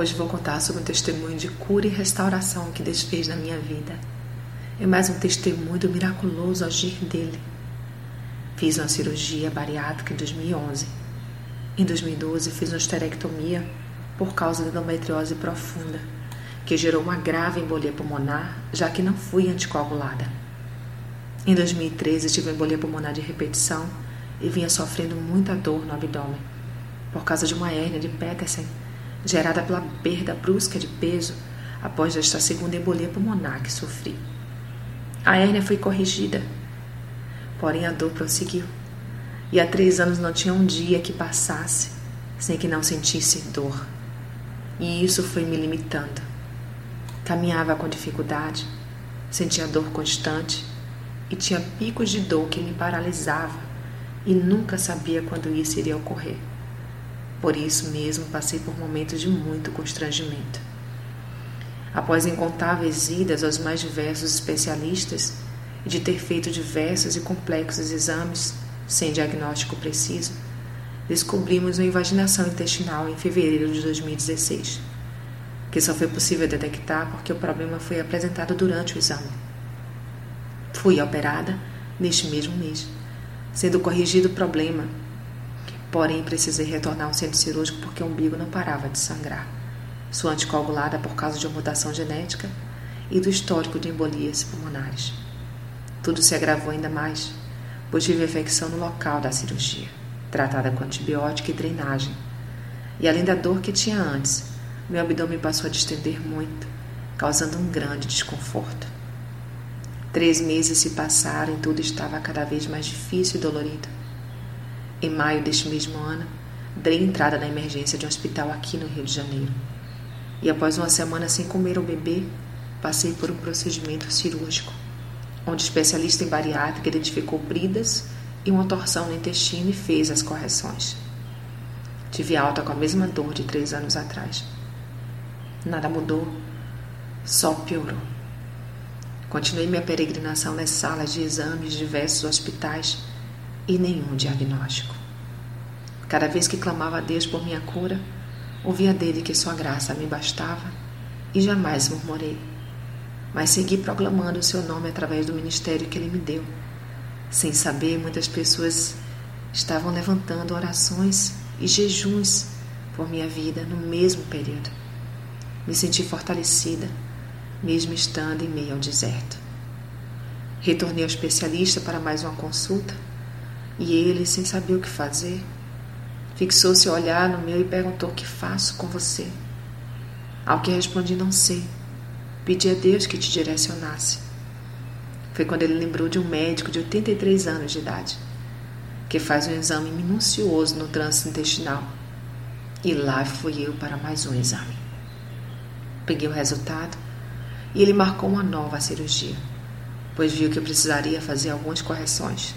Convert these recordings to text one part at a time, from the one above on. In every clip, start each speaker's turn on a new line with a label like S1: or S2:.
S1: Hoje vou contar sobre um testemunho de cura e restauração que Deus fez na minha vida. É mais um testemunho do miraculoso agir dele. Fiz uma cirurgia bariátrica em 2011. Em 2012, fiz uma esterectomia por causa da endometriose profunda, que gerou uma grave embolia pulmonar, já que não fui anticoagulada. Em 2013, tive embolia pulmonar de repetição e vinha sofrendo muita dor no abdômen, por causa de uma hérnia de Petersen gerada pela perda brusca de peso após esta segunda embolia pulmonar que sofri. A hérnia foi corrigida, porém a dor prosseguiu. E há três anos não tinha um dia que passasse sem que não sentisse dor. E isso foi me limitando. Caminhava com dificuldade, sentia dor constante e tinha picos de dor que me paralisava e nunca sabia quando isso iria ocorrer. Por isso mesmo passei por momentos de muito constrangimento. Após incontáveis idas aos mais diversos especialistas e de ter feito diversos e complexos exames sem diagnóstico preciso, descobrimos uma invaginação intestinal em fevereiro de 2016, que só foi possível detectar porque o problema foi apresentado durante o exame. Fui operada neste mesmo mês, sendo corrigido o problema Porém, precisei retornar ao centro cirúrgico porque o umbigo não parava de sangrar. Sou anticoagulada por causa de uma mutação genética e do histórico de embolias pulmonares. Tudo se agravou ainda mais, pois tive infecção no local da cirurgia, tratada com antibiótico e drenagem. E além da dor que tinha antes, meu abdômen passou a distender muito, causando um grande desconforto. Três meses se passaram e tudo estava cada vez mais difícil e dolorido. Em maio deste mesmo ano, dei entrada na emergência de um hospital aqui no Rio de Janeiro. E após uma semana sem comer ou beber, passei por um procedimento cirúrgico, onde o especialista em bariátrica identificou bridas e uma torção no intestino e fez as correções. Tive alta com a mesma dor de três anos atrás. Nada mudou, só piorou. Continuei minha peregrinação nas salas de exames de diversos hospitais e nenhum diagnóstico. Cada vez que clamava a Deus por minha cura, ouvia dele que sua graça me bastava e jamais murmurei, mas segui proclamando o seu nome através do ministério que ele me deu. Sem saber, muitas pessoas estavam levantando orações e jejuns por minha vida no mesmo período. Me senti fortalecida, mesmo estando em meio ao deserto. Retornei ao especialista para mais uma consulta e ele, sem saber o que fazer, fixou seu olhar no meu e perguntou: que faço com você? Ao que respondi: Não sei. Pedi a Deus que te direcionasse. Foi quando ele lembrou de um médico de 83 anos de idade, que faz um exame minucioso no trânsito intestinal. E lá fui eu para mais um exame. Peguei o resultado e ele marcou uma nova cirurgia, pois viu que eu precisaria fazer algumas correções.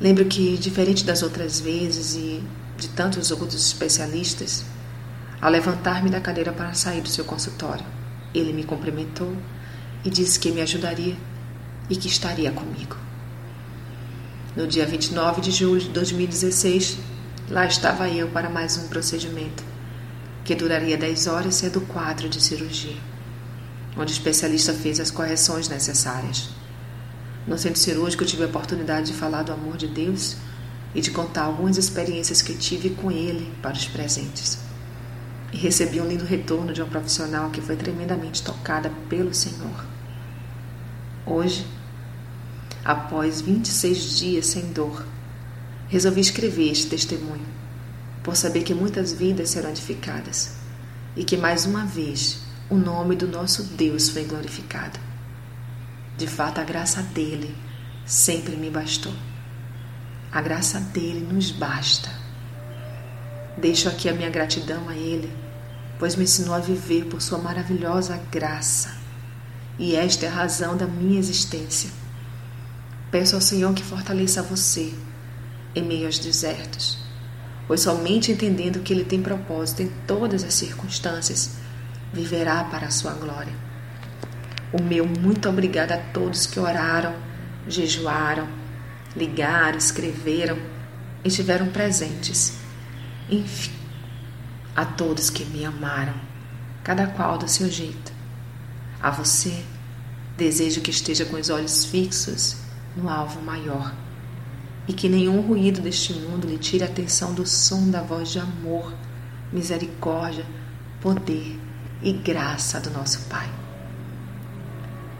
S1: Lembro que, diferente das outras vezes e de tantos outros especialistas, ao levantar-me da cadeira para sair do seu consultório, ele me cumprimentou e disse que me ajudaria e que estaria comigo. No dia 29 de julho de 2016, lá estava eu para mais um procedimento, que duraria 10 horas, sendo quatro de cirurgia, onde o especialista fez as correções necessárias. No centro cirúrgico, eu tive a oportunidade de falar do amor de Deus e de contar algumas experiências que tive com Ele para os presentes. E recebi um lindo retorno de uma profissional que foi tremendamente tocada pelo Senhor. Hoje, após 26 dias sem dor, resolvi escrever este testemunho, por saber que muitas vidas serão edificadas e que mais uma vez o nome do nosso Deus foi glorificado. De fato, a graça dele sempre me bastou. A graça dele nos basta. Deixo aqui a minha gratidão a ele, pois me ensinou a viver por sua maravilhosa graça. E esta é a razão da minha existência. Peço ao Senhor que fortaleça você em meio aos desertos, pois somente entendendo que Ele tem propósito em todas as circunstâncias, viverá para a sua glória. O meu muito obrigada a todos que oraram, jejuaram, ligaram, escreveram e estiveram presentes. Enfim, a todos que me amaram, cada qual do seu jeito. A você, desejo que esteja com os olhos fixos no alvo maior e que nenhum ruído deste mundo lhe tire a atenção do som da voz de amor, misericórdia, poder e graça do nosso Pai.